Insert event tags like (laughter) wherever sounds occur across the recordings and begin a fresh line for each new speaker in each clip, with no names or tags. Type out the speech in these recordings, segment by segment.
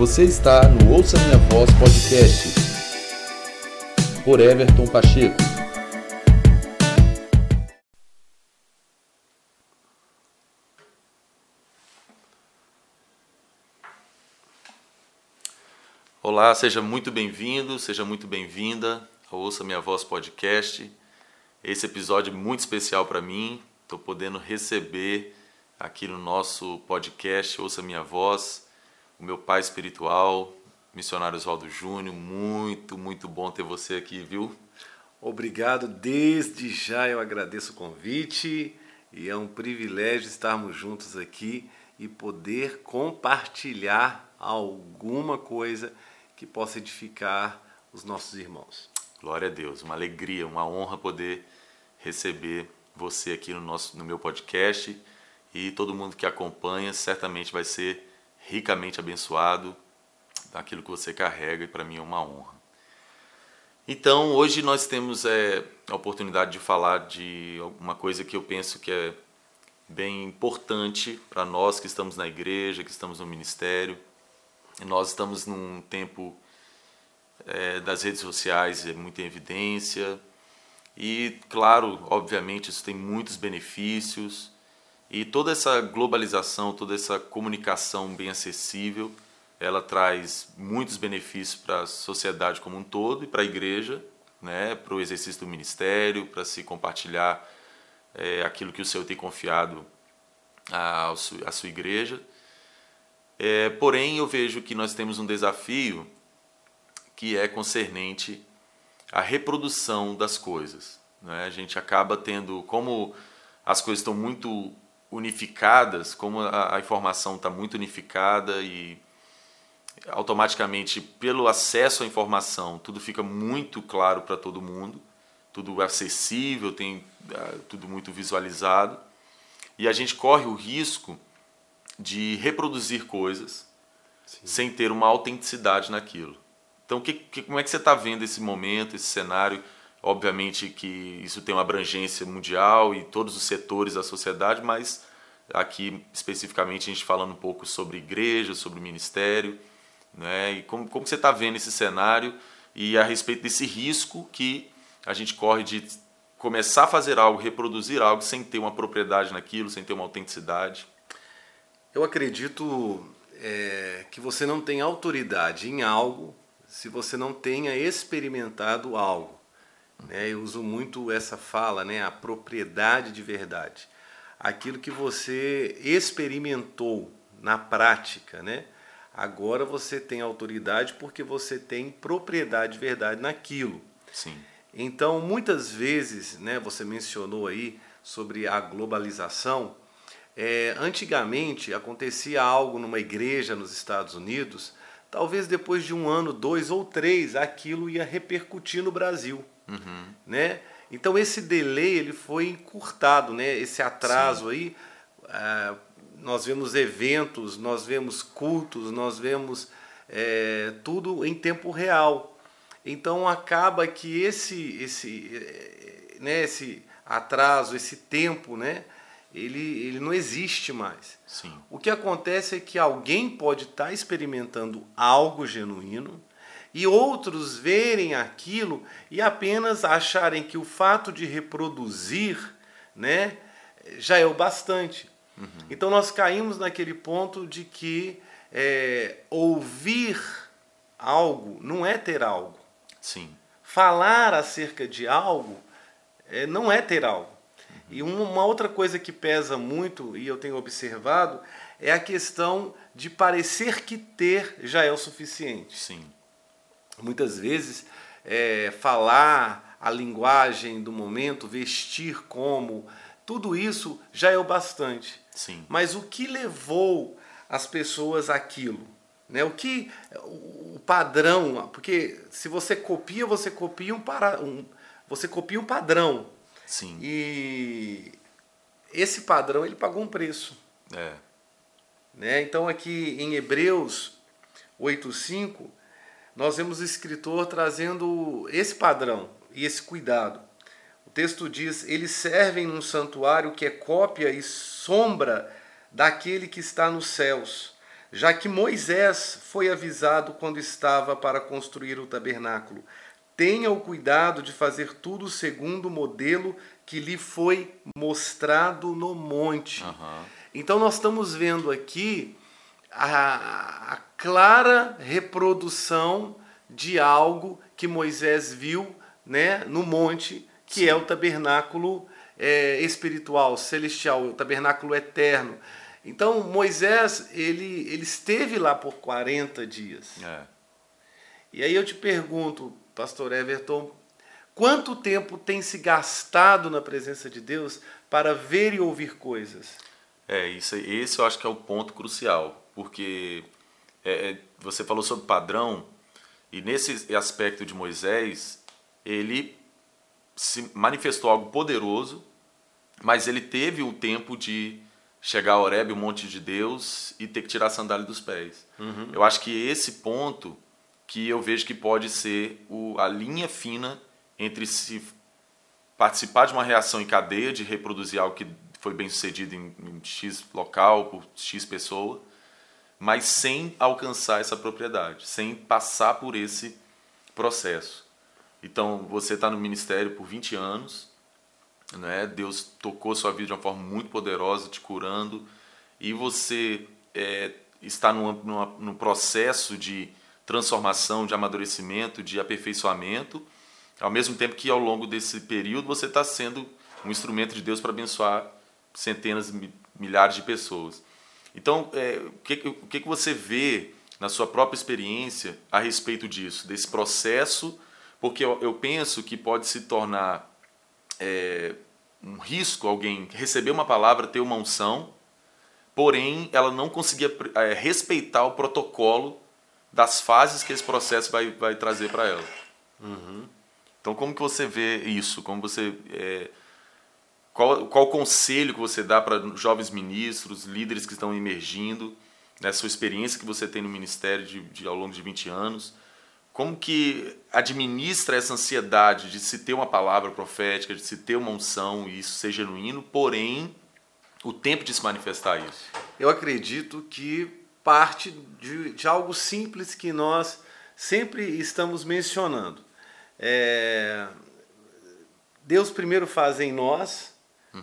Você está no Ouça Minha Voz Podcast por Everton Pacheco.
Olá, seja muito bem-vindo, seja muito bem-vinda ao Ouça Minha Voz Podcast. Esse episódio é muito especial para mim. Estou podendo receber aqui no nosso podcast Ouça Minha Voz o meu pai espiritual, missionário Oswaldo Júnior. Muito, muito bom ter você aqui, viu?
Obrigado, desde já eu agradeço o convite e é um privilégio estarmos juntos aqui e poder compartilhar alguma coisa que possa edificar os nossos irmãos.
Glória a Deus, uma alegria, uma honra poder receber você aqui no nosso no meu podcast e todo mundo que acompanha certamente vai ser ricamente abençoado daquilo que você carrega e para mim é uma honra. Então, hoje nós temos é, a oportunidade de falar de uma coisa que eu penso que é bem importante para nós que estamos na igreja, que estamos no ministério. E nós estamos num tempo é, das redes sociais, é muito em evidência. E, claro, obviamente, isso tem muitos benefícios. E toda essa globalização, toda essa comunicação bem acessível, ela traz muitos benefícios para a sociedade como um todo e para a igreja, né, para o exercício do ministério, para se compartilhar é, aquilo que o Senhor tem confiado à, à sua igreja. É, porém, eu vejo que nós temos um desafio que é concernente à reprodução das coisas. Né? A gente acaba tendo, como as coisas estão muito unificadas, como a, a informação está muito unificada e automaticamente pelo acesso à informação tudo fica muito claro para todo mundo, tudo acessível, tem uh, tudo muito visualizado e a gente corre o risco de reproduzir coisas Sim. sem ter uma autenticidade naquilo. Então, que, que, como é que você está vendo esse momento, esse cenário? Obviamente que isso tem uma abrangência mundial e todos os setores da sociedade, mas aqui especificamente a gente falando um pouco sobre igreja, sobre ministério, né? E como, como você está vendo esse cenário e a respeito desse risco que a gente corre de começar a fazer algo, reproduzir algo sem ter uma propriedade naquilo, sem ter uma autenticidade?
Eu acredito é, que você não tem autoridade em algo se você não tenha experimentado algo. Né? Eu uso muito essa fala, né? a propriedade de verdade. Aquilo que você experimentou na prática, né? Agora você tem autoridade porque você tem propriedade de verdade naquilo.
Sim.
Então, muitas vezes, né, você mencionou aí sobre a globalização. É, antigamente acontecia algo numa igreja nos Estados Unidos, talvez depois de um ano, dois ou três, aquilo ia repercutir no Brasil,
uhum.
né? Então esse delay ele foi encurtado, né? Esse atraso Sim. aí, uh, nós vemos eventos, nós vemos cultos, nós vemos é, tudo em tempo real. Então acaba que esse esse eh, né, esse atraso, esse tempo, né? Ele, ele não existe mais.
Sim.
O que acontece é que alguém pode estar tá experimentando algo genuíno, e outros verem aquilo e apenas acharem que o fato de reproduzir né, já é o bastante.
Uhum.
Então nós caímos naquele ponto de que é, ouvir algo não é ter algo.
Sim.
Falar acerca de algo é, não é ter algo. Uhum. E uma outra coisa que pesa muito, e eu tenho observado, é a questão de parecer que ter já é o suficiente.
Sim.
Muitas vezes, é, falar a linguagem do momento, vestir como, tudo isso já é o bastante.
Sim.
Mas o que levou as pessoas àquilo? Né? O que o padrão, porque se você copia, você copia um, para, um você copia um padrão.
Sim.
E esse padrão ele pagou um preço.
É.
Né? Então aqui em Hebreus 8:5 nós vemos o escritor trazendo esse padrão e esse cuidado. O texto diz: Eles servem num santuário que é cópia e sombra daquele que está nos céus, já que Moisés foi avisado quando estava para construir o tabernáculo. Tenha o cuidado de fazer tudo segundo o modelo que lhe foi mostrado no monte.
Aham.
Então nós estamos vendo aqui a, a clara reprodução de algo que Moisés viu né, no monte, que é o tabernáculo é, espiritual, celestial, o tabernáculo eterno. Então Moisés ele, ele esteve lá por 40 dias.
É.
E aí eu te pergunto, pastor Everton, quanto tempo tem se gastado na presença de Deus para ver e ouvir coisas?
É, isso, esse eu acho que é o ponto crucial, porque é, é, você falou sobre padrão, e nesse aspecto de Moisés, ele se manifestou algo poderoso, mas ele teve o tempo de chegar a Horebe, o monte de Deus, e ter que tirar a sandália dos pés. Eu acho que esse ponto que eu vejo que pode ser o, a linha fina entre se participar de uma reação em cadeia, de reproduzir algo que foi bem sucedido em, em X local, por X pessoa, mas sem alcançar essa propriedade, sem passar por esse processo. Então, você está no ministério por 20 anos, né? Deus tocou sua vida de uma forma muito poderosa, te curando, e você é, está numa, num processo de transformação, de amadurecimento, de aperfeiçoamento, ao mesmo tempo que ao longo desse período você está sendo um instrumento de Deus para abençoar centenas, mi- milhares de pessoas. Então, é, o, que, o que você vê na sua própria experiência a respeito disso, desse processo? Porque eu, eu penso que pode se tornar é, um risco alguém receber uma palavra, ter uma unção, porém ela não conseguia é, respeitar o protocolo das fases que esse processo vai, vai trazer para ela. Então, como que você vê isso? Como você é, qual, qual conselho que você dá para jovens ministros, líderes que estão emergindo, né, sua experiência que você tem no ministério de, de- ao longo de 20 anos? Como que administra essa ansiedade de se ter uma palavra profética, de se ter uma unção e isso ser genuíno, porém o tempo de se manifestar isso?
Eu acredito que parte de, de algo simples que nós sempre estamos mencionando. É, Deus primeiro faz em nós,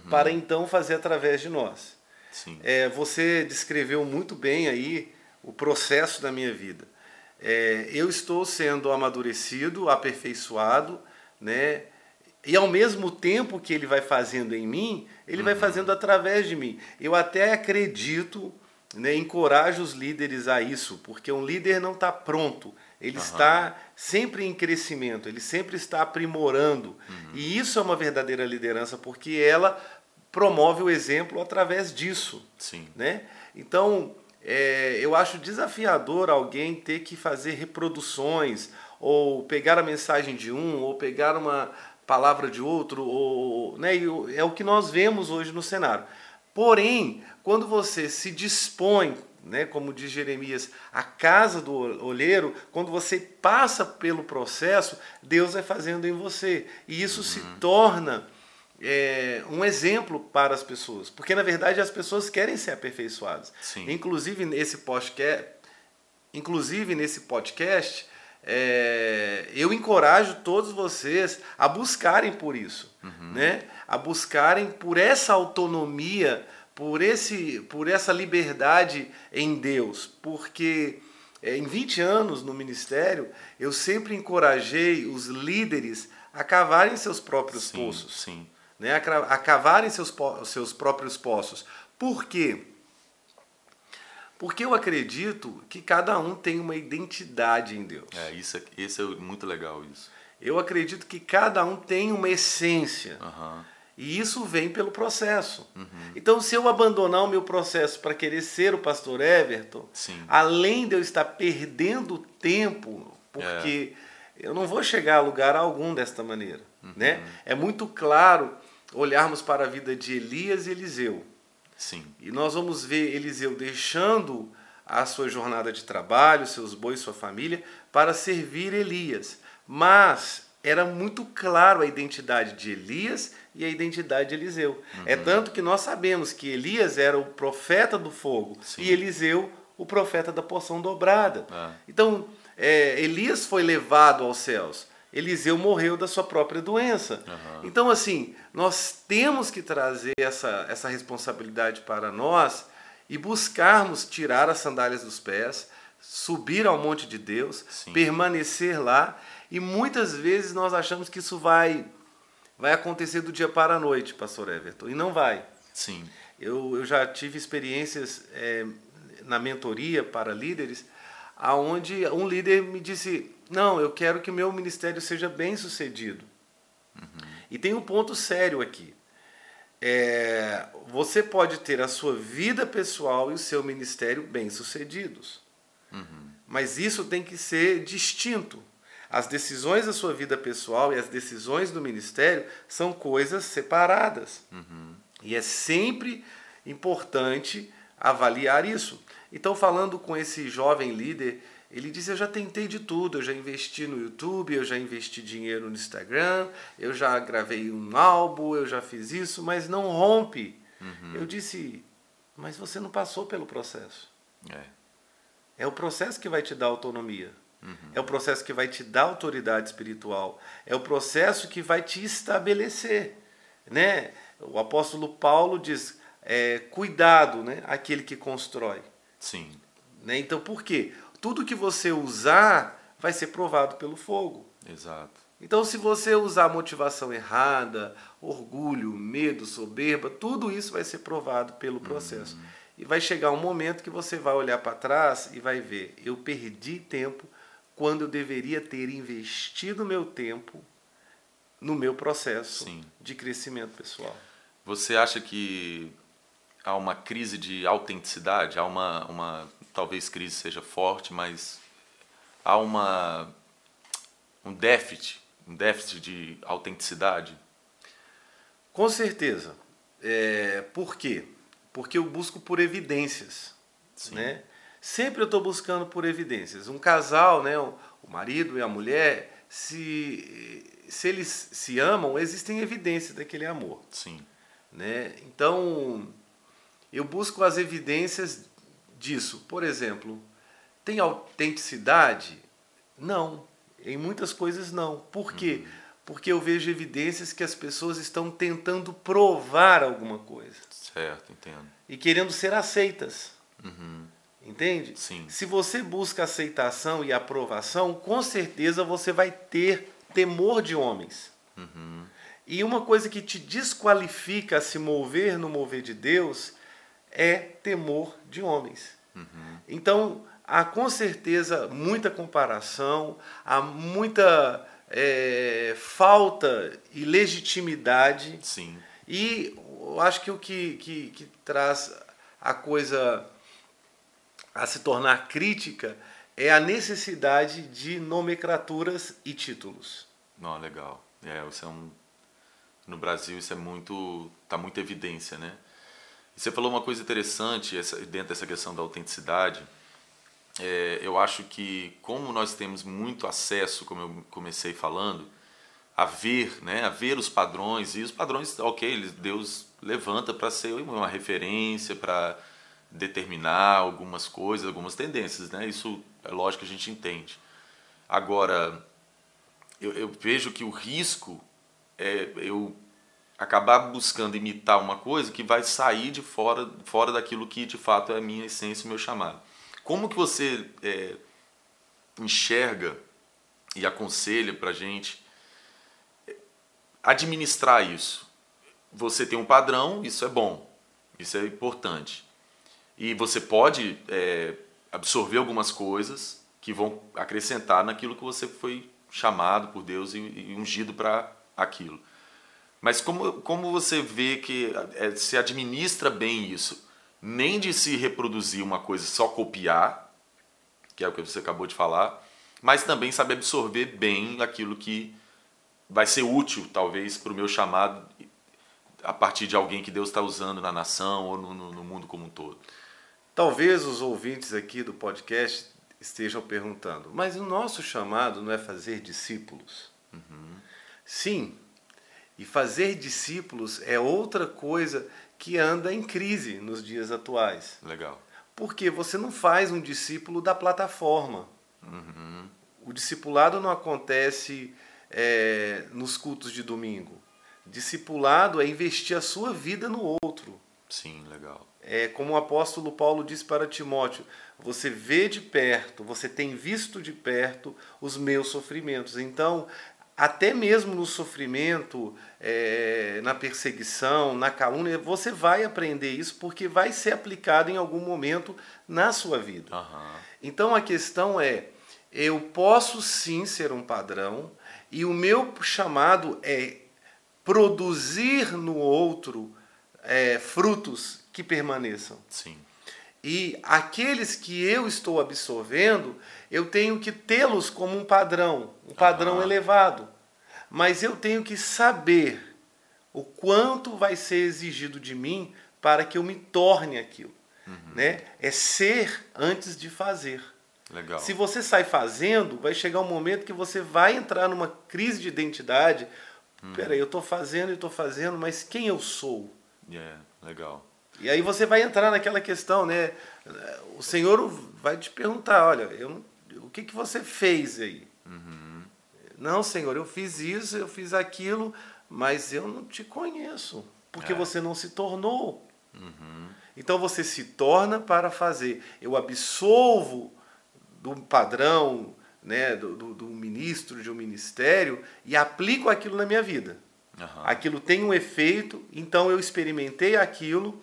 para então fazer através de nós.
Sim.
É, você descreveu muito bem aí o processo da minha vida. É, eu estou sendo amadurecido, aperfeiçoado, né? E ao mesmo tempo que ele vai fazendo em mim, ele vai fazendo através de mim. Eu até acredito, né, encorajo os líderes a isso, porque um líder não está pronto, ele está sempre em crescimento, ele sempre está aprimorando. E isso é uma verdadeira liderança, porque ela promove o exemplo através disso
Sim.
né? Então, é, eu acho desafiador alguém ter que fazer reproduções, ou pegar a mensagem de um, ou pegar uma palavra de outro, ou, né? É o que nós vemos hoje no cenário. Porém, quando você se dispõe, né, como diz Jeremias, a casa do olheiro, quando você passa pelo processo, Deus vai fazendo em você. E isso se torna é, um exemplo para as pessoas. Porque, na verdade, as pessoas querem ser aperfeiçoadas.
Sim.
Inclusive, nesse podcast, inclusive, nesse podcast é, eu encorajo todos vocês a buscarem por isso, né? a buscarem por essa autonomia, por, esse, por essa liberdade em Deus, porque é, em 20 anos no ministério, eu sempre encorajei os líderes a cavarem seus próprios
Sim,
poços
sim.
né, a cavarem seus, seus próprios poços. Por quê? Porque eu acredito que cada um tem uma identidade em Deus.
É, isso é, esse é muito legal isso.
Eu acredito que cada um tem uma essência.
Aham.
E isso vem pelo processo.
Uhum.
Então, se eu abandonar o meu processo para querer ser o pastor Everton,
Sim.
além de eu estar perdendo tempo, porque eu não vou chegar a lugar algum desta maneira. Né? É muito claro olharmos para a vida de Elias e Eliseu.
Sim.
E nós vamos ver Eliseu deixando a sua jornada de trabalho, seus bois, sua família, para servir Elias. Mas era muito claro a identidade de Elias e a identidade de Eliseu. É tanto que nós sabemos que Elias era o profeta do fogo
Sim.
e Eliseu o profeta da porção dobrada.
Ah.
Então, é, Elias foi levado aos céus. Eliseu morreu da sua própria doença.
Aham.
Então, assim, nós temos que trazer essa, essa responsabilidade para nós e buscarmos tirar as sandálias dos pés, subir ao monte de Deus,
Sim.
permanecer lá. E muitas vezes nós achamos que isso vai, vai acontecer do dia para a noite, pastor Everton. E não vai.
Sim.
Eu, eu já tive experiências é, na mentoria para líderes, aonde um líder me disse: Não, eu quero que o meu ministério seja bem sucedido. E tem um ponto sério aqui. É, você pode ter a sua vida pessoal e o seu ministério bem sucedidos. Mas isso tem que ser distinto. As decisões da sua vida pessoal e as decisões do ministério são coisas separadas. E é sempre importante avaliar isso. Então, falando com esse jovem líder, ele disse: Eu já tentei de tudo, eu já investi no YouTube, eu já investi dinheiro no Instagram, eu já gravei um álbum, eu já fiz isso, mas não rompe. Eu disse: Mas você não passou pelo processo.
É.
É o processo que vai te dar autonomia. É o processo que vai te dar autoridade espiritual. É o processo que vai te estabelecer. Né? O apóstolo Paulo diz: é, cuidado, né? aquele que constrói.
Sim.
Né? Então, por quê? Tudo que você usar vai ser provado pelo fogo.
Exato.
Então, se você usar motivação errada, orgulho, medo, soberba, tudo isso vai ser provado pelo processo. E vai chegar um momento que você vai olhar para trás e vai ver: eu perdi tempo quando eu deveria ter investido meu tempo no meu processo
Sim.
de crescimento pessoal.
Você acha que há uma crise de autenticidade? Há uma, uma talvez crise seja forte, mas há uma um déficit, um déficit de autenticidade?
Com certeza. É, por quê? Porque eu busco por evidências.
Sim.
Né? Sempre eu estou buscando por evidências. Um casal, né, o o marido e a mulher, se, se eles se amam, existem evidências daquele amor.
Sim.
Né? Então, eu busco as evidências disso. Por exemplo, tem autenticidade? Não. Em muitas coisas não. Por quê? Porque eu vejo evidências que as pessoas estão tentando provar alguma coisa
Certo, entendo.
e querendo ser aceitas.
Uhum.
Entende?
Sim.
Se você busca aceitação e aprovação, com certeza você vai ter temor de homens.
Uhum.
E uma coisa que te desqualifica a se mover no mover de Deus é temor de homens. Então, há com certeza muita comparação, há muita é, falta e legitimidade.
Sim.
E eu acho que o que, que, que traz a coisa a se tornar crítica é a necessidade de nomenclaturas e títulos.
Não, legal. É, isso é um no Brasil isso é muito tá muita evidência, né? Você falou uma coisa interessante essa, dentro dessa questão da autenticidade. É, eu acho que como nós temos muito acesso, como eu comecei falando, a ver, né, a ver os padrões e os padrões, ok, Deus levanta para ser uma referência para determinar algumas coisas, algumas tendências, né? Isso é lógico que a gente entende. Agora, eu, eu vejo que o risco é eu acabar buscando imitar uma coisa que vai sair de fora, fora daquilo que de fato é a minha essência, o meu chamado. Como que você é, enxerga e aconselha para gente administrar isso? Você tem um padrão, isso é bom, isso é importante. E você pode é, absorver algumas coisas que vão acrescentar naquilo que você foi chamado por Deus e, e ungido para aquilo. Mas como, como você vê que é, se administra bem isso? Nem de se reproduzir uma coisa só copiar, que é o que você acabou de falar, mas também saber absorver bem aquilo que vai ser útil, talvez, para o meu chamado a partir de alguém que Deus está usando na nação ou no, no, no mundo como um todo.
Talvez os ouvintes aqui do podcast estejam perguntando, mas o nosso chamado não é fazer discípulos? Sim, e fazer discípulos é outra coisa que anda em crise nos dias atuais.
Legal.
Porque você não faz um discípulo da plataforma.
Uhum.
O discipulado não acontece é, nos cultos de domingo. Discipulado é investir a sua vida no outro.
Sim, legal.
É como o apóstolo Paulo disse para Timóteo: você vê de perto, você tem visto de perto os meus sofrimentos. Então, até mesmo no sofrimento, é, na perseguição, na calúnia, você vai aprender isso porque vai ser aplicado em algum momento na sua vida.
Uhum.
Então a questão é: eu posso sim ser um padrão, e o meu chamado é produzir no outro é, frutos que permaneçam.
Sim.
E aqueles que eu estou absorvendo, eu tenho que tê-los como um padrão, um padrão
Aham.
elevado. Mas eu tenho que saber o quanto vai ser exigido de mim para que eu me torne aquilo. Né? É ser antes de fazer.
Legal.
Se você sai fazendo, vai chegar um momento que você vai entrar numa crise de identidade. Peraí, eu estou fazendo e estou fazendo, mas quem eu sou?
É, legal.
E aí você vai entrar naquela questão, né? O Senhor vai te perguntar, olha, eu, o que, que você fez aí? Não, Senhor, eu fiz isso, eu fiz aquilo, mas eu não te conheço, porque
É.
você não se tornou. Então você se torna para fazer. Eu absolvo do padrão, né, do, do, do ministro de um ministério e aplico aquilo na minha vida.
Aham.
Aquilo tem um efeito, então eu experimentei aquilo,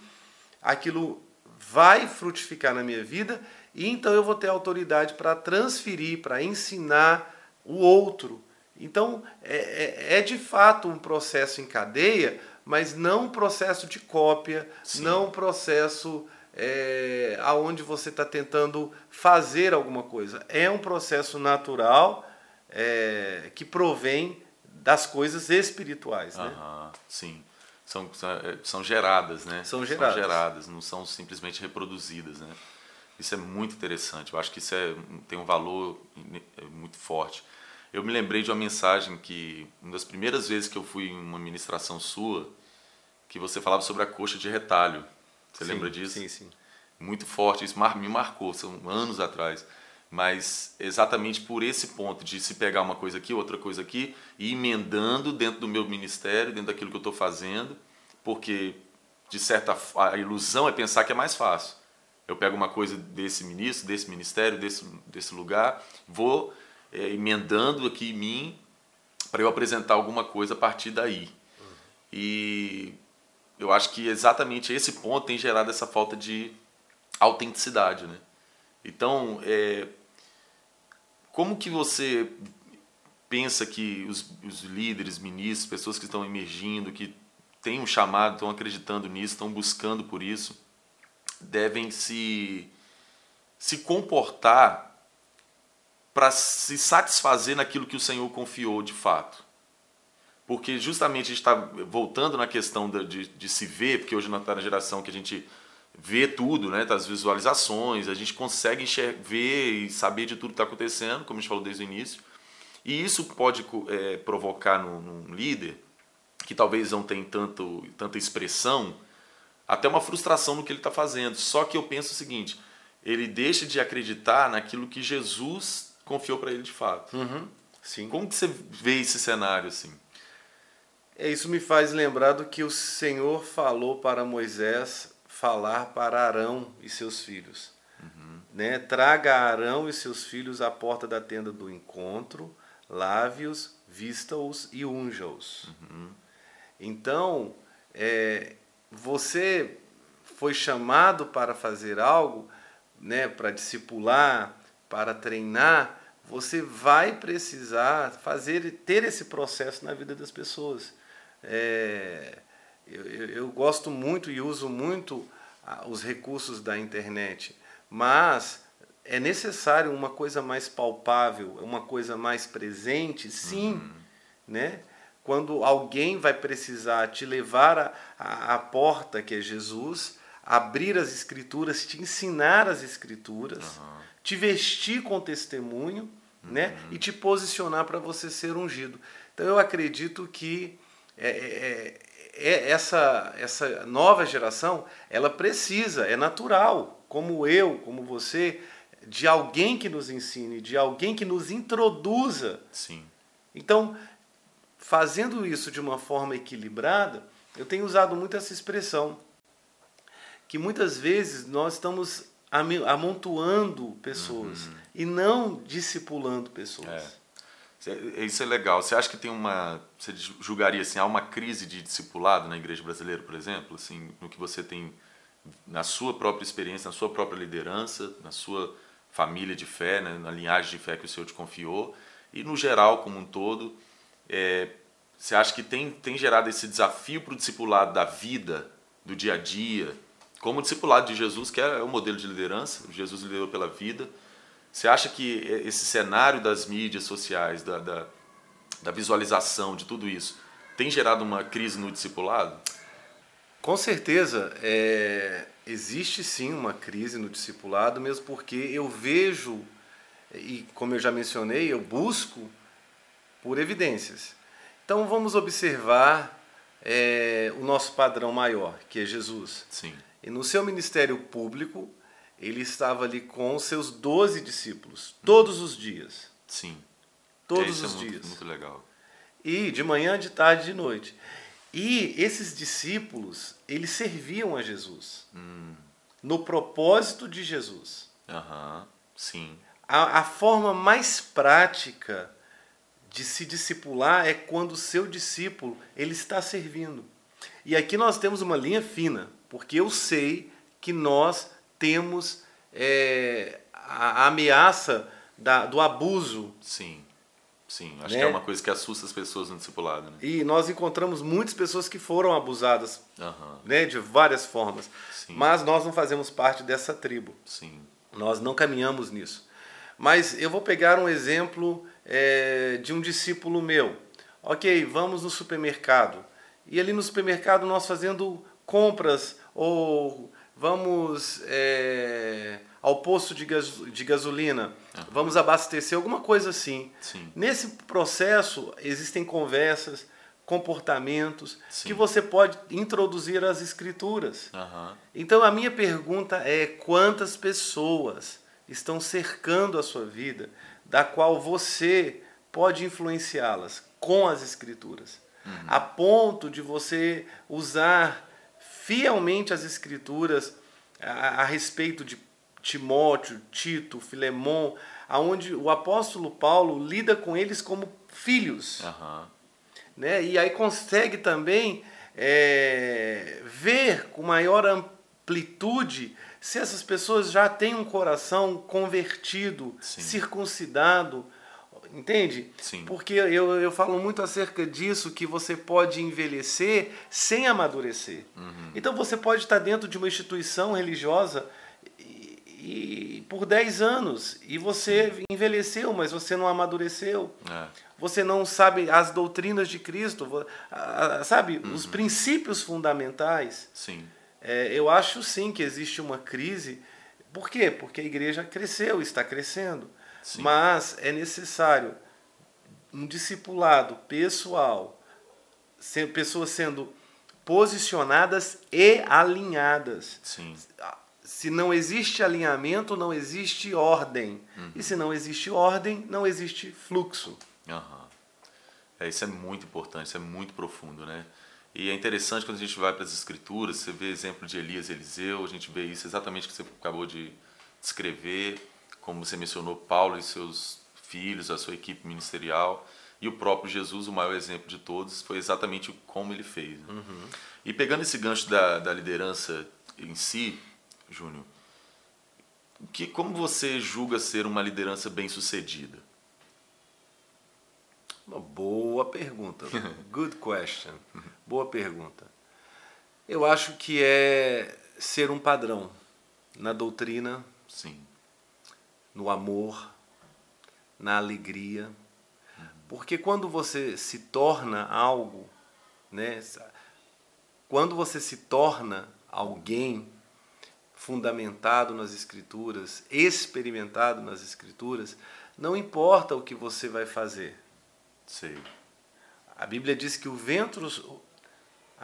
aquilo vai frutificar na minha vida, e então eu vou ter autoridade para transferir, para ensinar o outro. Então é, é, é de fato um processo em cadeia, mas não um processo de cópia,
Sim.
não um processo é, aonde você está tentando fazer alguma coisa. É um processo natural é, que provém das coisas espirituais. Né?
Aham, sim. São, são, é, são geradas, né?
São geradas.
não são simplesmente reproduzidas, né? Isso é muito interessante. Eu acho que isso é, tem um valor é, muito forte. Eu me lembrei de uma mensagem que, uma das primeiras vezes que eu fui em uma ministração sua, que você falava sobre a coxa de retalho. Você
Sim,
lembra disso?
Sim, sim.
muito forte, isso me marcou, são anos atrás. Mas exatamente por esse ponto de se pegar uma coisa aqui, outra coisa aqui, e emendando dentro do meu ministério, dentro daquilo que eu estou fazendo, porque de certa a ilusão é pensar que é mais fácil. Eu pego uma coisa desse ministro, desse ministério, desse, desse lugar, vou eh, emendando aqui em mim para eu apresentar alguma coisa a partir daí. E eu acho que exatamente esse ponto tem gerado essa falta de autenticidade, né? Então, é, como que você pensa que os, os líderes, ministros, pessoas que estão emergindo, que têm um chamado, estão acreditando nisso, estão buscando por isso, devem se, se comportar para se satisfazer naquilo que o Senhor confiou de fato? Porque justamente a gente está voltando na questão da- de, de se ver, porque hoje nós está na geração que a gente vê tudo, né? Tá as visualizações, a gente consegue ver e saber de tudo que está acontecendo, como a gente falou desde o início. E isso pode é, provocar num, num líder que talvez não tem tanto, tanta expressão, até uma frustração no que ele está fazendo. Só que eu penso o seguinte: ele deixa de acreditar naquilo que Jesus confiou para ele de fato.
Uhum, sim.
Como que você vê esse cenário assim?
É, isso me faz lembrar do que o Senhor falou para Moisés falar para Arão e seus filhos. Né? Traga Arão e seus filhos à porta da tenda do encontro, lave-os, vista-os e unja-os. Então, é, você foi chamado para fazer algo, né, para discipular, para treinar, você vai precisar fazer ter esse processo na vida das pessoas. É, eu, eu- gosto muito e uso muito os recursos da internet, mas é necessário uma coisa mais palpável, uma coisa mais presente, sim, né? Quando alguém vai precisar te levar à- porta que é Jesus, abrir as escrituras, te ensinar as escrituras, te vestir com testemunho, né? E te posicionar para você ser ungido. Então eu acredito que é, é- é- essa, essa nova geração, ela precisa, é natural, como eu, como você, de alguém que nos ensine, de alguém que nos introduza.
Sim.
Então, fazendo isso de uma forma equilibrada, eu tenho usado muito essa expressão, que muitas vezes nós estamos amontoando pessoas uhum. e não discipulando pessoas.
É. Isso é legal. Você acha que tem uma. Você julgaria assim, há uma crise de discipulado na igreja brasileira, por exemplo? Assim, no que você tem na sua própria experiência, na sua própria liderança, na sua família de fé, né, na linhagem de fé que o Senhor te confiou, e no geral, como um todo, é, você acha que tem, tem gerado esse desafio para o discipulado da vida, do dia a dia, como o discipulado de Jesus, que é o modelo de liderança, Jesus liderou pela vida. Você acha que esse cenário das mídias sociais, da, da, da visualização de tudo isso, tem gerado uma crise no discipulado?
Com certeza, é, existe sim uma crise no discipulado, mesmo porque eu vejo, e como eu já mencionei, eu busco por evidências. Então vamos observar é, o nosso padrão maior, que é Jesus.
Sim.
E no seu ministério público, ele estava ali com os seus doze discípulos, todos os dias.
Sim.
Todos
é,
os
é
dias.
Muito, muito legal.
E de manhã, de tarde, de noite. E esses discípulos, eles serviam a Jesus.
Hum.
No propósito de Jesus.
Aham, uhum. sim.
A, a forma mais prática de se discipular é quando o seu discípulo ele está servindo. E aqui nós temos uma linha fina porque eu sei que nós temos é, a, a, ameaça da, do abuso.
Sim, sim. Acho né? que é uma coisa que assusta as pessoas no discipulado. Né?
E nós encontramos muitas pessoas que foram abusadas
uhum.
né, de várias formas.
Sim.
Mas nós não fazemos parte dessa tribo.
Sim.
Nós não caminhamos nisso. Mas eu vou pegar um exemplo é, de um discípulo meu. Ok, vamos no supermercado. E ali no supermercado nós fazendo compras ou vamos é, ao posto de, gas, de gasolina, uhum. vamos abastecer, alguma coisa assim.
Sim.
Nesse processo existem conversas, comportamentos
Sim.
que você pode introduzir às escrituras.
Uhum.
Então a minha pergunta é quantas pessoas estão cercando a sua vida, da qual você pode influenciá-las com as escrituras,
uhum.
a ponto de você usar fielmente as Escrituras a, a respeito de Timóteo, Tito, Filemon, aonde o apóstolo Paulo lida com eles como filhos.
Uhum.
Né? E aí consegue também é, ver com maior amplitude se essas pessoas já têm um coração convertido,
Sim.
circuncidado, Entende?
Sim.
Porque eu, eu falo muito acerca disso, que você pode envelhecer sem amadurecer.
Uhum.
Então você pode estar dentro de uma instituição religiosa e, e por 10 anos e você Sim. envelheceu, mas você não amadureceu.
É.
Você não sabe as doutrinas de Cristo, sabe?
Uhum.
Os princípios fundamentais.
Sim.
É, eu acho sim que existe uma crise. Por quê? Porque a igreja cresceu, está crescendo.
Sim.
Mas é necessário um discipulado pessoal, pessoas sendo posicionadas e alinhadas.
Sim.
Se não existe alinhamento, não existe ordem.
Uhum.
E se não existe ordem, não existe fluxo.
Uhum. É, isso é muito importante, isso é muito profundo, né? E é interessante quando a gente vai para as escrituras, você vê exemplo de Elias e Eliseu, a gente vê isso exatamente que você acabou de descrever como você mencionou, Paulo e seus filhos, a sua equipe ministerial, e o próprio Jesus, o maior exemplo de todos, foi exatamente como ele fez. Né?
Uhum.
E pegando esse gancho da, da liderança em si, Júnior, que, como você julga ser uma liderança bem-sucedida?
Uma boa pergunta. (laughs) Good question. Boa pergunta. Eu acho que é ser um padrão na doutrina,
Sim
no amor, na alegria. Porque quando você se torna algo, né, quando você se torna alguém fundamentado nas escrituras, experimentado nas escrituras, não importa o que você vai fazer.
Sei.
A Bíblia diz que o vento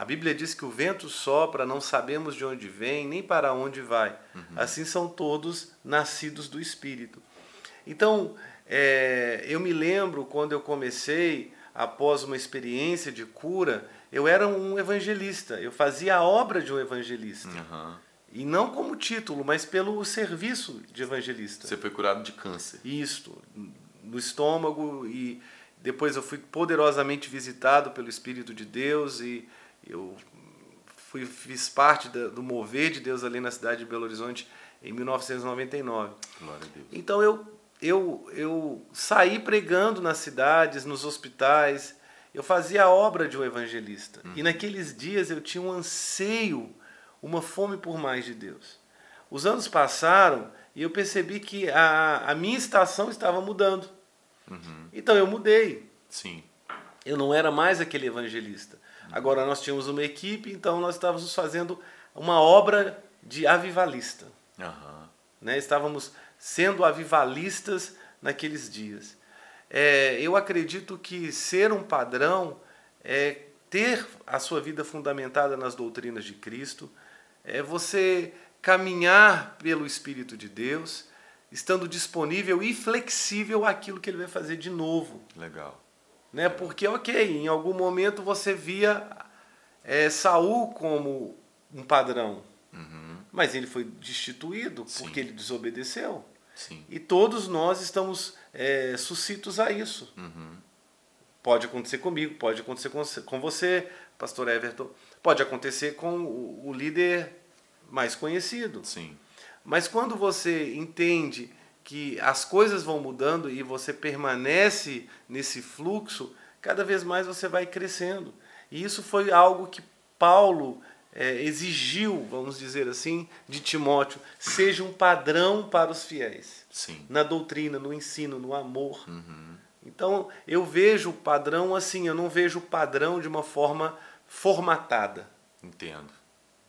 A Bíblia diz que o vento sopra, não sabemos de onde vem, nem para onde vai. Uhum. Assim são todos nascidos do Espírito. Então, é, eu me lembro quando eu comecei, após uma experiência de cura, eu era um evangelista, eu fazia a obra de um evangelista. Uhum. E não como título, mas pelo serviço de evangelista.
Você foi curado de câncer.
Isto, no estômago e depois eu fui poderosamente visitado pelo Espírito de Deus e eu fui, fiz parte do mover de Deus ali na cidade de Belo Horizonte em 1999.
Glória a Deus.
Então eu, eu, eu saí pregando nas cidades, nos hospitais, eu fazia a obra de um evangelista. Uhum. E naqueles dias eu tinha um anseio, uma fome por mais de Deus. Os anos passaram e eu percebi que a, a minha estação estava mudando. Uhum. Então eu mudei.
Sim.
Eu não era mais aquele evangelista. Agora nós tínhamos uma equipe, então nós estávamos fazendo uma obra de avivalista. Uhum. Né? Estávamos sendo avivalistas naqueles dias. É, eu acredito que ser um padrão é ter a sua vida fundamentada nas doutrinas de Cristo, é você caminhar pelo Espírito de Deus, estando disponível e flexível àquilo que ele vai fazer de novo.
Legal.
Né? Porque, ok, em algum momento você via é, Saul como um padrão, uhum. mas ele foi destituído Sim. porque ele desobedeceu.
Sim.
E todos nós estamos é, suscitos a isso. Uhum. Pode acontecer comigo, pode acontecer com você, com você, pastor Everton, pode acontecer com o, o líder mais conhecido.
Sim.
Mas quando você entende que as coisas vão mudando e você permanece nesse fluxo, cada vez mais você vai crescendo. E isso foi algo que Paulo é, exigiu, vamos dizer assim, de Timóteo: seja um padrão para os fiéis.
Sim.
Na doutrina, no ensino, no amor. Uhum. Então, eu vejo o padrão assim, eu não vejo o padrão de uma forma formatada.
Entendo.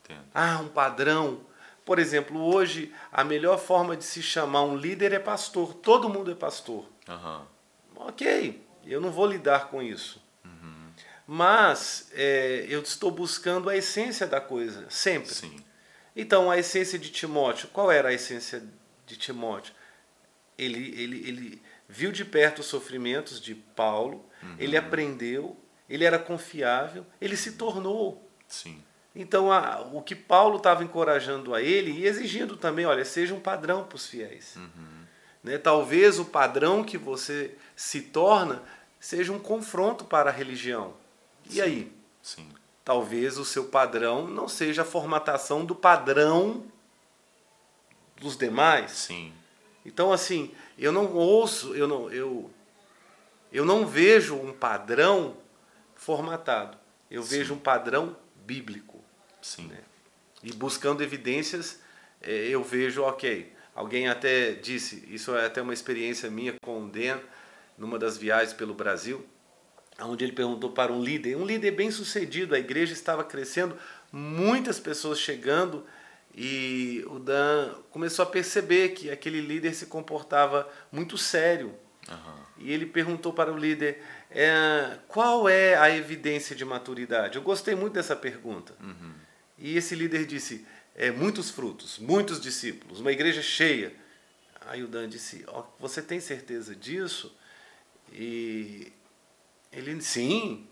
Entendo.
Ah, um padrão por exemplo, hoje a melhor forma de se chamar um líder é pastor. Todo mundo é pastor.
Uhum.
Ok, eu não vou lidar com isso. Uhum. Mas é, eu estou buscando a essência da coisa, sempre.
Sim.
Então, a essência de Timóteo, qual era a essência de Timóteo? Ele, ele, ele viu de perto os sofrimentos de Paulo, uhum. ele aprendeu, ele era confiável, ele se tornou.
Sim.
Então, a, o que Paulo estava encorajando a ele e exigindo também, olha, seja um padrão para os fiéis. Uhum. Né? Talvez o padrão que você se torna seja um confronto para a religião. E
sim,
aí?
Sim.
Talvez o seu padrão não seja a formatação do padrão dos demais.
Sim.
Então, assim, eu não ouço, eu não, eu, eu não vejo um padrão formatado. Eu sim. vejo um padrão bíblico.
Sim. Né?
E buscando evidências, é, eu vejo, ok, alguém até disse, isso é até uma experiência minha com o Dan, numa das viagens pelo Brasil, onde ele perguntou para um líder, um líder bem sucedido, a igreja estava crescendo, muitas pessoas chegando, e o Dan começou a perceber que aquele líder se comportava muito sério. Uhum. E ele perguntou para o líder: é, qual é a evidência de maturidade? Eu gostei muito dessa pergunta. Uhum. E esse líder disse: é, muitos frutos, muitos discípulos, uma igreja cheia. Aí o Dan disse: oh, Você tem certeza disso? E ele, sim.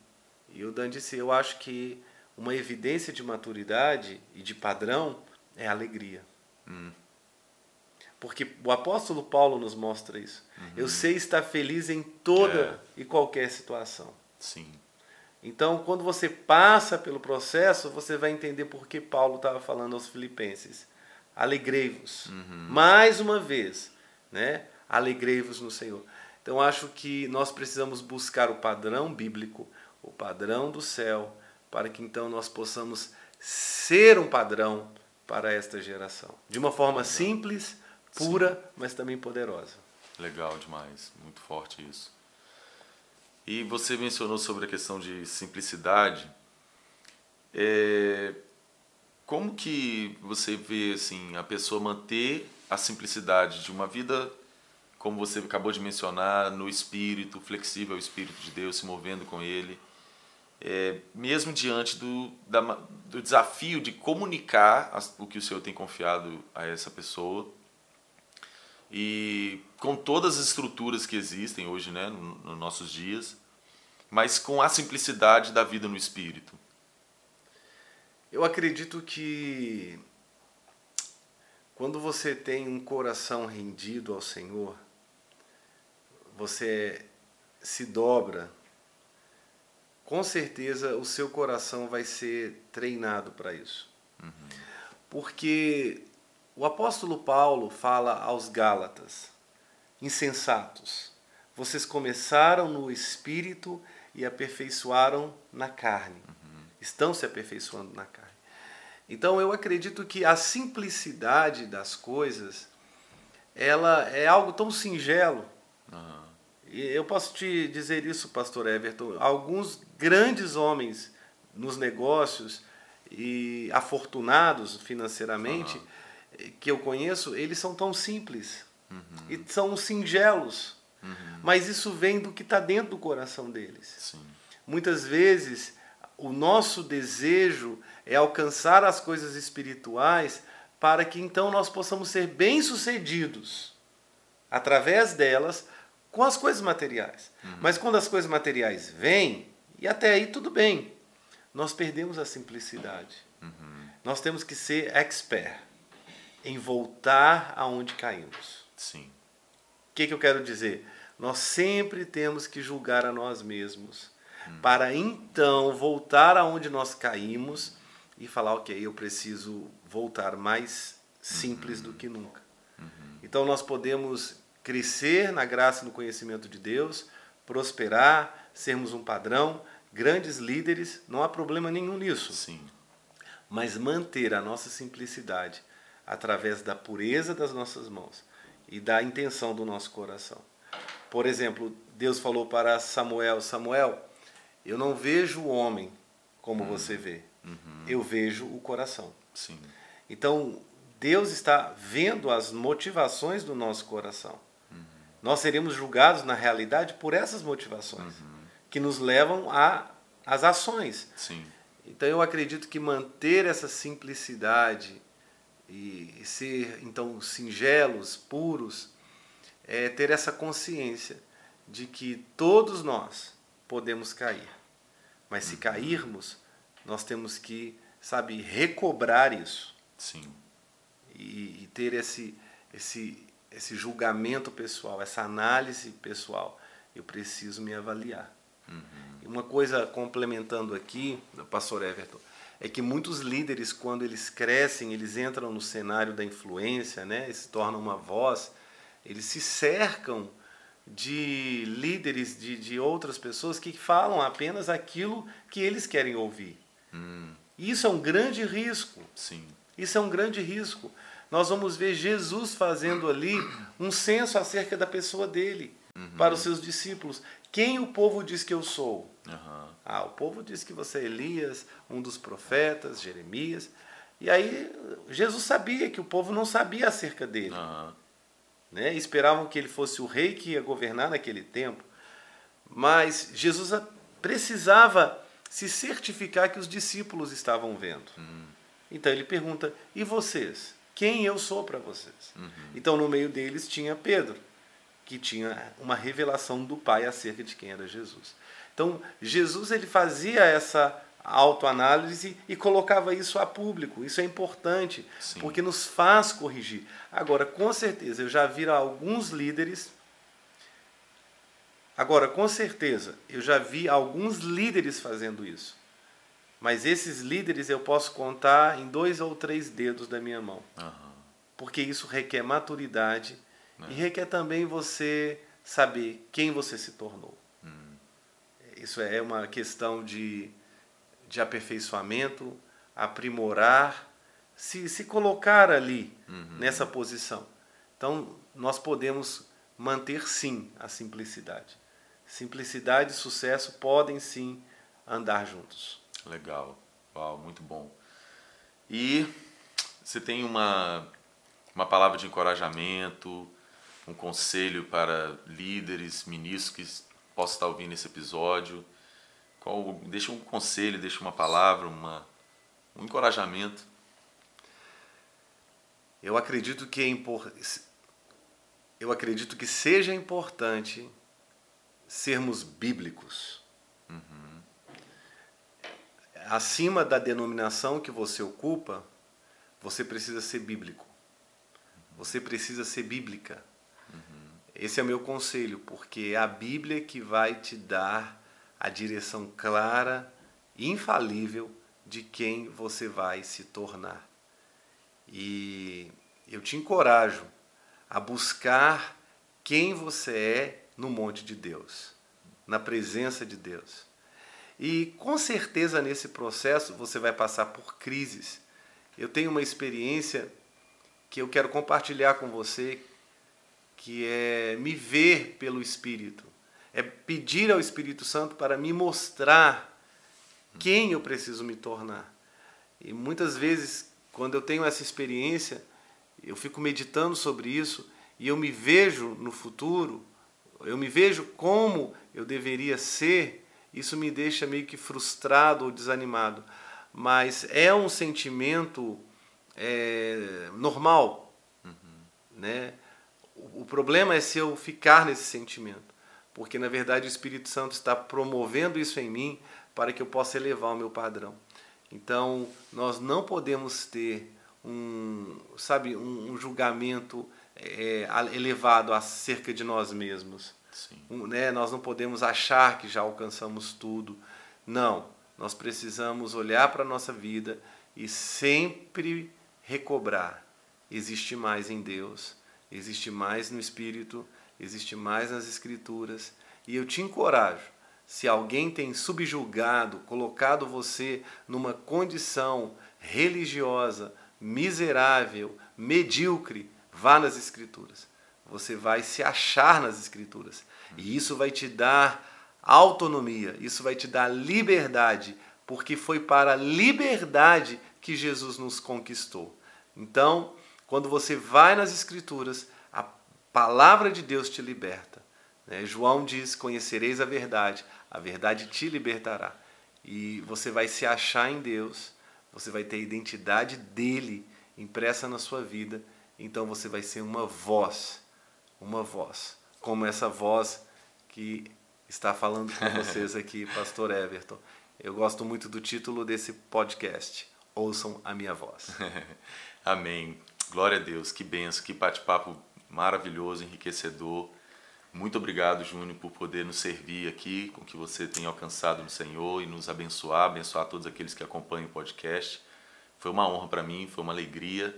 E o Dan disse: Eu acho que uma evidência de maturidade e de padrão é alegria. Hum. Porque o apóstolo Paulo nos mostra isso. Uhum. Eu sei estar feliz em toda é. e qualquer situação.
Sim.
Então, quando você passa pelo processo, você vai entender por que Paulo estava falando aos filipenses. Alegrei-vos. Uhum. Mais uma vez, né? Alegrei-vos no Senhor. Então, acho que nós precisamos buscar o padrão bíblico, o padrão do céu, para que então nós possamos ser um padrão para esta geração. De uma forma simples, pura, Sim. mas também poderosa.
Legal demais, muito forte isso. E você mencionou sobre a questão de simplicidade. É, como que você vê assim a pessoa manter a simplicidade de uma vida, como você acabou de mencionar, no espírito, flexível ao espírito de Deus, se movendo com Ele? é, mesmo diante do, da, do desafio de comunicar o que o Senhor tem confiado a essa pessoa e com todas as estruturas que existem hoje, né, nos no nossos dias, mas com a simplicidade da vida no Espírito.
Eu acredito que quando você tem um coração rendido ao Senhor, você se dobra, com certeza o seu coração vai ser treinado para isso. Uhum. Porque o apóstolo Paulo fala aos Gálatas, insensatos, vocês começaram no espírito e aperfeiçoaram na carne. Uhum. Estão se aperfeiçoando na carne. Então eu acredito que a simplicidade das coisas, ela é algo tão singelo. Uhum. E eu posso te dizer isso, pastor Everton. Alguns grandes homens nos negócios e afortunados financeiramente uhum. que eu conheço, eles são tão simples uhum. e são singelos. Uhum. Mas isso vem do que está dentro do coração deles. Sim. Muitas vezes o nosso desejo é alcançar as coisas espirituais para que então nós possamos ser bem-sucedidos através delas com as coisas materiais. Uhum. Mas quando as coisas materiais vêm, e até aí tudo bem, nós perdemos a simplicidade. Uhum. Nós temos que ser expert em voltar aonde caímos.
Sim.
O que, que eu quero dizer? Nós sempre temos que julgar a nós mesmos para então voltar aonde nós caímos e falar, ok, eu preciso voltar mais simples uhum. do que nunca. Uhum. Então nós podemos crescer na graça e no conhecimento de Deus, prosperar, sermos um padrão, grandes líderes, não há problema nenhum nisso.
Sim.
Mas manter a nossa simplicidade através da pureza das nossas mãos e da intenção do nosso coração. Por exemplo, Deus falou para Samuel: Samuel, eu não vejo o homem como uhum. você vê. Uhum. Eu vejo o coração.
Sim.
Então, Deus está vendo as motivações do nosso coração. Uhum. Nós seremos julgados, na realidade, por essas motivações uhum. que nos levam às ações.
Sim.
Então, eu acredito que manter essa simplicidade e ser, então, singelos, puros, é ter essa consciência de que todos nós podemos cair. Mas se cairmos, nós temos que, sabe, recobrar isso.
Sim.
E, e ter esse, esse, esse julgamento pessoal, essa análise pessoal. Eu preciso me avaliar. Uhum. Uma coisa complementando aqui, pastor Everton, é que muitos líderes, quando eles crescem, eles entram no cenário da influência, né, se tornam uma voz, eles se cercam de líderes de, de outras pessoas que falam apenas aquilo que eles querem ouvir. Hum. Isso é um grande risco.
Sim.
Isso é um grande risco. Nós vamos ver Jesus fazendo ali um censo acerca da pessoa dele uhum. para os seus discípulos. Quem o povo diz que eu sou?
Uhum.
Ah, o povo diz que você é Elias, um dos profetas, Jeremias. E aí Jesus sabia que o povo não sabia acerca dele.
Uhum
né? esperavam que ele fosse o rei que ia governar naquele tempo. Mas Jesus precisava se certificar que os discípulos estavam vendo. Uhum. Então ele pergunta: e vocês? Quem eu sou para vocês? Uhum. Então no meio deles tinha Pedro, que tinha uma revelação do Pai acerca de quem era Jesus. Então Jesus ele fazia essa autoanálise e colocava isso a público. Isso é importante, Sim. porque nos faz corrigir. Agora, com certeza, eu já vi alguns líderes. Agora, com certeza, eu já vi alguns líderes fazendo isso. Mas esses líderes eu posso contar em dois ou três dedos da minha mão.
Uhum.
Porque isso requer maturidade e requer também você saber quem você se tornou. Isso é uma questão de de aperfeiçoamento, aprimorar, se, se colocar ali uhum. nessa posição. Então, nós podemos manter sim a simplicidade. Simplicidade e sucesso podem sim andar juntos.
Legal, Uau, muito bom. E você tem uma, uma palavra de encorajamento, um conselho para líderes, ministros que possam estar ouvindo esse episódio? Qual, deixa um conselho, deixa uma palavra, uma, um encorajamento.
Eu acredito que é impor... eu acredito que seja importante sermos bíblicos. Uhum. Acima da denominação que você ocupa, você precisa ser bíblico. Você precisa ser bíblica. Esse é o meu conselho, porque é a Bíblia que vai te dar a direção clara e infalível de quem você vai se tornar. E eu te encorajo a buscar quem você é no monte de Deus, na presença de Deus. E com certeza nesse processo você vai passar por crises. Eu tenho uma experiência que eu quero compartilhar com você, que é me ver pelo Espírito é pedir ao Espírito Santo para me mostrar quem eu preciso me tornar. E muitas vezes, quando eu tenho essa experiência, eu fico meditando sobre isso e eu me vejo no futuro, eu me vejo como eu deveria ser, isso me deixa meio que frustrado ou desanimado. Mas é um sentimento é, normal. Uhum. Né? O, problema é se eu ficar nesse sentimento porque na verdade o Espírito Santo está promovendo isso em mim para que eu possa elevar o meu padrão. Então, nós não podemos ter um, sabe, um, um julgamento é, elevado acerca de nós mesmos. Um, né? Nós não podemos achar que já alcançamos tudo. Não, nós precisamos olhar para a nossa vida e sempre recobrar. Existe mais em Deus, existe mais no Espírito, existe mais nas Escrituras. E eu te encorajo, se alguém tem subjugado, colocado você numa condição religiosa, miserável, medíocre, vá nas Escrituras. Você vai se achar nas Escrituras. E isso vai te dar autonomia, isso vai te dar liberdade, porque foi para a liberdade que Jesus nos conquistou. Então, quando você vai nas Escrituras, palavra de Deus te liberta. Né? João diz: Conhecereis a verdade, a verdade te libertará. E você vai se achar em Deus, você vai ter a identidade dele impressa na sua vida, então você vai ser uma voz, uma voz, como essa voz que está falando com (laughs) vocês aqui, Pastor Everton. Eu gosto muito do título desse podcast. Ouçam a minha voz. (laughs)
Amém. Glória a Deus. Que benção, que bate-papo maravilhoso, enriquecedor. Muito obrigado, Júnior, por poder nos servir aqui, com o que você tem alcançado no Senhor e nos abençoar, abençoar todos aqueles que acompanham o podcast. Foi uma honra para mim, foi uma alegria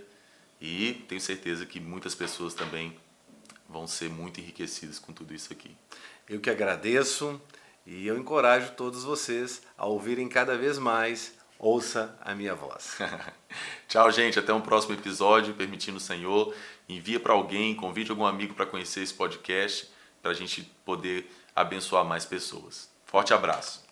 e tenho certeza que muitas pessoas também vão ser muito enriquecidas com tudo isso aqui.
Eu que agradeço e eu encorajo todos vocês a ouvirem cada vez mais ouça a minha voz. (laughs)
Tchau, gente. Até um próximo episódio, permitindo o Senhor. Envia para alguém, convide algum amigo para conhecer esse podcast, para a gente poder abençoar mais pessoas. Forte abraço.